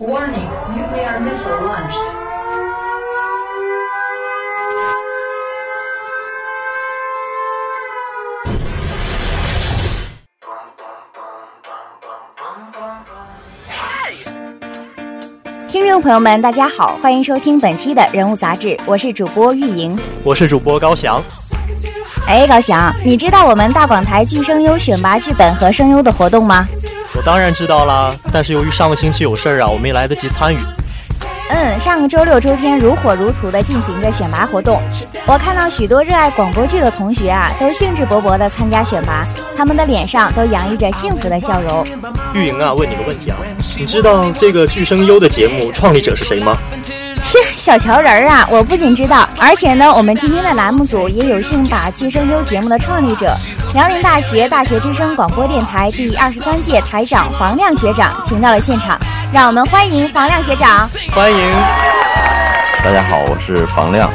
Warning, nuclear missile launched. 听众朋友们，大家好，欢迎收听本期的人物杂志，我是主播玉莹。我是主播高翔。哎，高翔，你知道我们大广台剧声优选拔剧本和声优的活动吗？我当然知道啦，但是由于上个星期有事儿啊，我没来得及参与。嗯，上个周六、周天如火如荼地进行着选拔活动。我看到许多热爱广播剧的同学啊，都兴致勃勃地参加选拔，他们的脸上都洋溢着幸福的笑容。玉莹啊，问你个问题啊，你知道这个巨声优的节目创立者是谁吗？切，小瞧人儿啊！我不仅知道，而且呢，我们今天的栏目组也有幸把聚声优节目的创立者——辽宁大学大学之声广播电台第二十三届台长黄亮学长请到了现场，让我们欢迎黄亮学长。欢迎。大家好，我是房亮，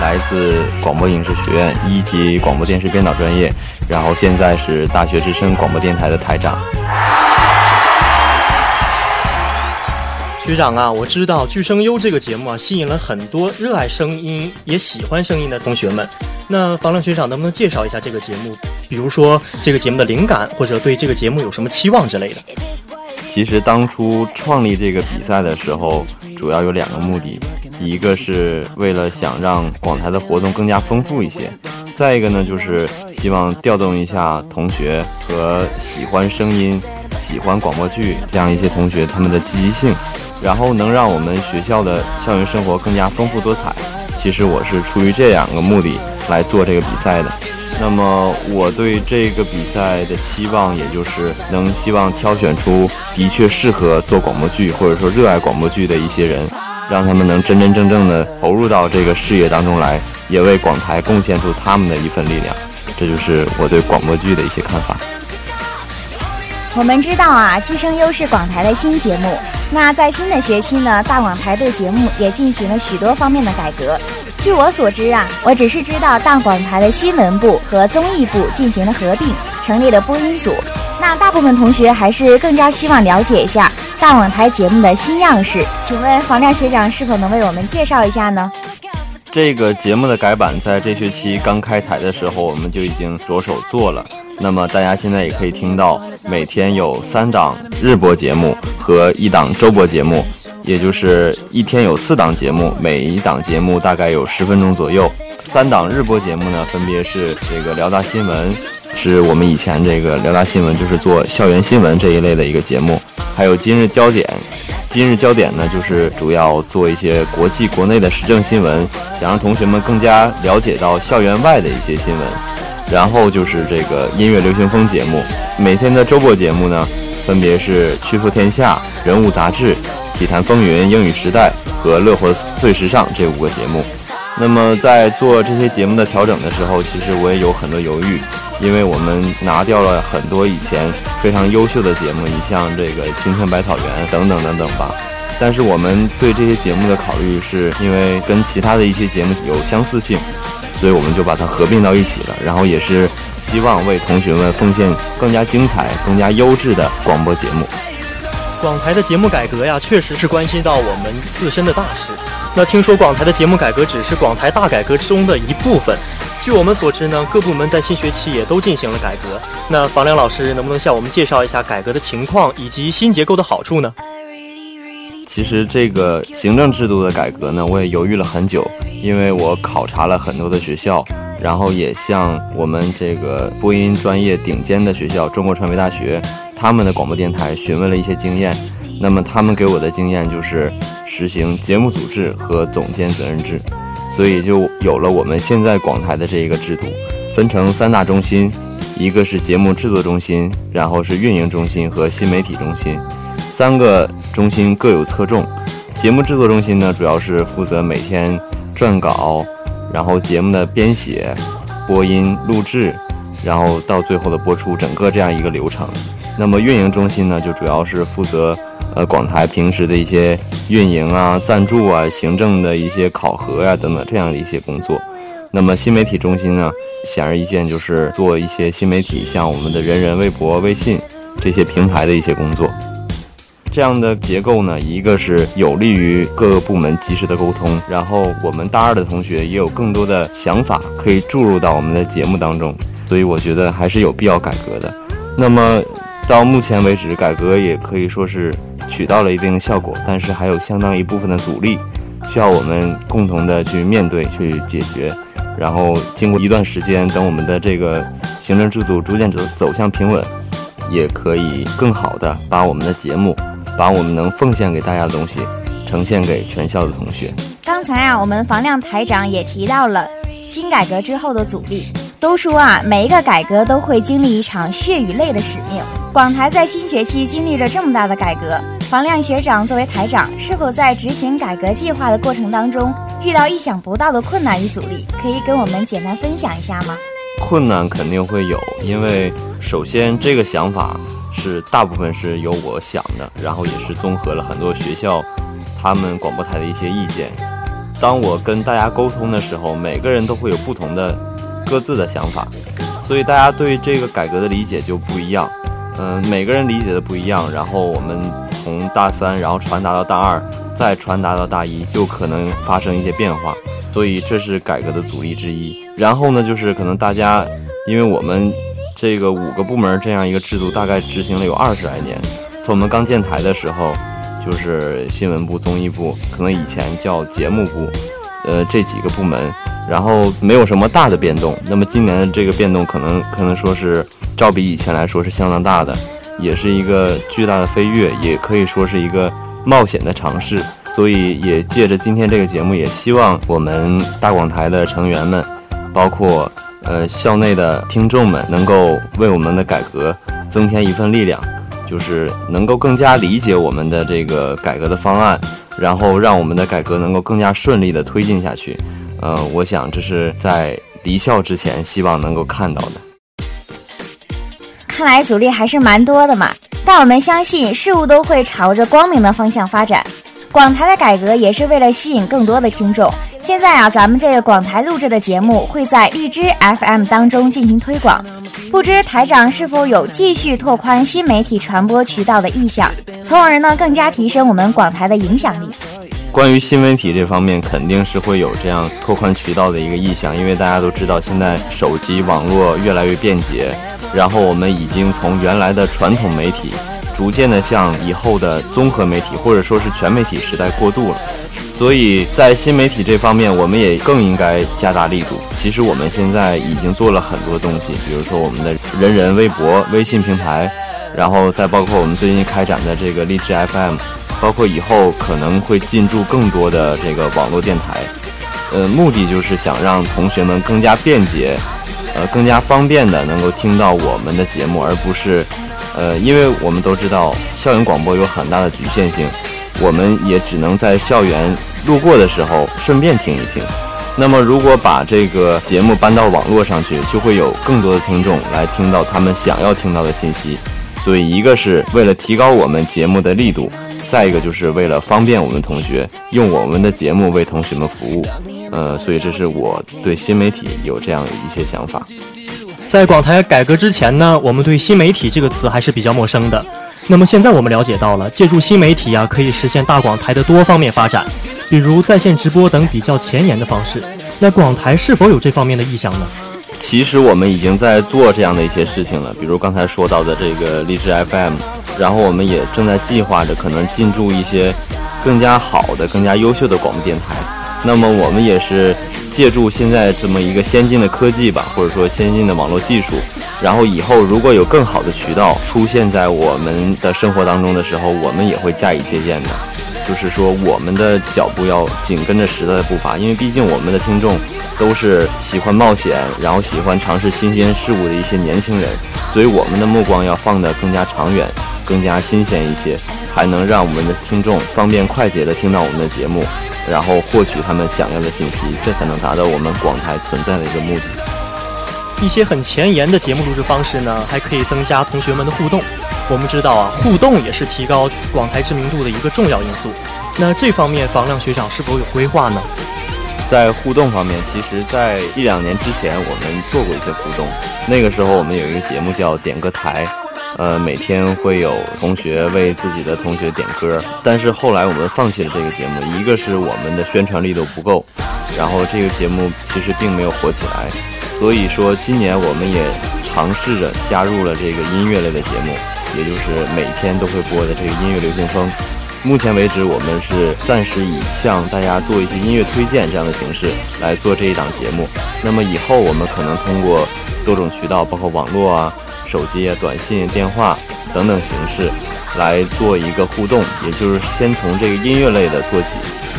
来自广播影视学院一级广播电视编导专业，然后现在是大学之声广播电台的台长。学长啊，我知道《剧声优》这个节目啊，吸引了很多热爱声音也喜欢声音的同学们。那房亮学长能不能介绍一下这个节目？比如说这个节目的灵感，或者对这个节目有什么期望之类的？其实当初创立这个比赛的时候，主要有两个目的，一个是为了想让广台的活动更加丰富一些，再一个呢，就是希望调动一下同学和喜欢声音、喜欢广播剧这样一些同学他们的积极性。然后能让我们学校的校园生活更加丰富多彩。其实我是出于这两个目的来做这个比赛的。那么我对这个比赛的期望，也就是能希望挑选出的确适合做广播剧或者说热爱广播剧的一些人，让他们能真真正正的投入到这个事业当中来，也为广台贡献出他们的一份力量。这就是我对广播剧的一些看法。我们知道啊，《剧声优》是广台的新节目。那在新的学期呢，大广台对节目也进行了许多方面的改革。据我所知啊，我只是知道大广台的新闻部和综艺部进行了合并，成立了播音组。那大部分同学还是更加希望了解一下大广台节目的新样式。请问黄亮学长是否能为我们介绍一下呢？这个节目的改版在这学期刚开台的时候，我们就已经着手做了。那么大家现在也可以听到，每天有三档日播节目和一档周播节目，也就是一天有四档节目，每一档节目大概有十分钟左右。三档日播节目呢，分别是这个辽大新闻，是我们以前这个辽大新闻就是做校园新闻这一类的一个节目，还有今日焦点。今日焦点呢，就是主要做一些国际国内的时政新闻，想让同学们更加了解到校园外的一些新闻。然后就是这个音乐流行风节目，每天的周播节目呢，分别是《曲阜天下》《人物杂志》《体坛风云》《英语时代》和《乐活最时尚》这五个节目。那么在做这些节目的调整的时候，其实我也有很多犹豫，因为我们拿掉了很多以前非常优秀的节目，你像这个《青春百草园》等等等等吧。但是我们对这些节目的考虑，是因为跟其他的一些节目有相似性。所以我们就把它合并到一起了，然后也是希望为同学们奉献更加精彩、更加优质的广播节目。广台的节目改革呀，确实是关系到我们自身的大事。那听说广台的节目改革只是广台大改革之中的一部分。据我们所知呢，各部门在新学期也都进行了改革。那房梁老师能不能向我们介绍一下改革的情况以及新结构的好处呢？其实这个行政制度的改革呢，我也犹豫了很久，因为我考察了很多的学校，然后也向我们这个播音专业顶尖的学校——中国传媒大学，他们的广播电台询问了一些经验。那么他们给我的经验就是实行节目组制和总监责任制，所以就有了我们现在广台的这一个制度，分成三大中心，一个是节目制作中心，然后是运营中心和新媒体中心。三个中心各有侧重，节目制作中心呢，主要是负责每天撰稿，然后节目的编写、播音、录制，然后到最后的播出，整个这样一个流程。那么运营中心呢，就主要是负责呃广台平时的一些运营啊、赞助啊、行政的一些考核呀等等这样的一些工作。那么新媒体中心呢，显而易见就是做一些新媒体，像我们的人人微博、微信。这些平台的一些工作。这样的结构呢，一个是有利于各个部门及时的沟通，然后我们大二的同学也有更多的想法可以注入到我们的节目当中，所以我觉得还是有必要改革的。那么到目前为止，改革也可以说是取到了一定的效果，但是还有相当一部分的阻力，需要我们共同的去面对、去解决。然后经过一段时间，等我们的这个行政制度逐渐走走向平稳，也可以更好的把我们的节目。把我们能奉献给大家的东西，呈现给全校的同学。刚才啊，我们房亮台长也提到了新改革之后的阻力。都说啊，每一个改革都会经历一场血与泪的使命。广台在新学期经历了这么大的改革，房亮学长作为台长，是否在执行改革计划的过程当中遇到意想不到的困难与阻力？可以跟我们简单分享一下吗？困难肯定会有，因为首先这个想法。是大部分是由我想的，然后也是综合了很多学校，他们广播台的一些意见。当我跟大家沟通的时候，每个人都会有不同的各自的想法，所以大家对这个改革的理解就不一样。嗯，每个人理解的不一样，然后我们从大三，然后传达到大二，再传达到大一，就可能发生一些变化。所以这是改革的阻力之一。然后呢，就是可能大家，因为我们。这个五个部门这样一个制度，大概执行了有二十来年。从我们刚建台的时候，就是新闻部、综艺部，可能以前叫节目部，呃，这几个部门，然后没有什么大的变动。那么今年的这个变动，可能可能说是照比以前来说是相当大的，也是一个巨大的飞跃，也可以说是一个冒险的尝试。所以也借着今天这个节目，也希望我们大广台的成员们，包括。呃，校内的听众们能够为我们的改革增添一份力量，就是能够更加理解我们的这个改革的方案，然后让我们的改革能够更加顺利的推进下去。呃，我想这是在离校之前希望能够看到的。看来阻力还是蛮多的嘛，但我们相信事物都会朝着光明的方向发展。广台的改革也是为了吸引更多的听众。现在啊，咱们这个广台录制的节目会在荔枝 FM 当中进行推广，不知台长是否有继续拓宽新媒体传播渠道的意向，从而呢更加提升我们广台的影响力。关于新媒体这方面，肯定是会有这样拓宽渠道的一个意向，因为大家都知道现在手机网络越来越便捷，然后我们已经从原来的传统媒体，逐渐的向以后的综合媒体或者说是全媒体时代过渡了。所以在新媒体这方面，我们也更应该加大力度。其实我们现在已经做了很多东西，比如说我们的人人微博、微信平台，然后再包括我们最近开展的这个励志 FM，包括以后可能会进驻更多的这个网络电台。呃，目的就是想让同学们更加便捷，呃，更加方便的能够听到我们的节目，而不是，呃，因为我们都知道校园广播有很大的局限性，我们也只能在校园。路过的时候顺便听一听，那么如果把这个节目搬到网络上去，就会有更多的听众来听到他们想要听到的信息。所以，一个是为了提高我们节目的力度，再一个就是为了方便我们同学用我们的节目为同学们服务。呃，所以这是我对新媒体有这样一些想法。在广台改革之前呢，我们对新媒体这个词还是比较陌生的。那么现在我们了解到了，借助新媒体啊，可以实现大广台的多方面发展。比如在线直播等比较前沿的方式，那广台是否有这方面的意向呢？其实我们已经在做这样的一些事情了，比如刚才说到的这个励志 FM，然后我们也正在计划着可能进驻一些更加好的、更加优秀的广播电台。那么我们也是借助现在这么一个先进的科技吧，或者说先进的网络技术，然后以后如果有更好的渠道出现在我们的生活当中的时候，我们也会加以借鉴的。就是说，我们的脚步要紧跟着时代的步伐，因为毕竟我们的听众都是喜欢冒险，然后喜欢尝试新鲜事物的一些年轻人，所以我们的目光要放得更加长远，更加新鲜一些，才能让我们的听众方便快捷地听到我们的节目，然后获取他们想要的信息，这才能达到我们广台存在的一个目的。一些很前沿的节目录制方式呢，还可以增加同学们的互动。我们知道啊，互动也是提高广台知名度的一个重要因素。那这方面，房亮学长是否有规划呢？在互动方面，其实，在一两年之前，我们做过一些互动。那个时候，我们有一个节目叫“点歌台”，呃，每天会有同学为自己的同学点歌，但是后来我们放弃了这个节目，一个是我们的宣传力度不够，然后这个节目其实并没有火起来，所以说今年我们也尝试着加入了这个音乐类的节目，也就是每天都会播的这个音乐流行风。目前为止，我们是暂时以向大家做一些音乐推荐这样的形式来做这一档节目。那么以后我们可能通过多种渠道，包括网络啊、手机啊、短信、电话等等形式来做一个互动，也就是先从这个音乐类的做起，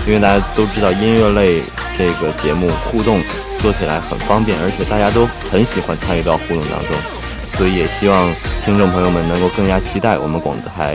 因为大家都知道音乐类这个节目互动做起来很方便，而且大家都很喜欢参与到互动当中，所以也希望听众朋友们能够更加期待我们广台。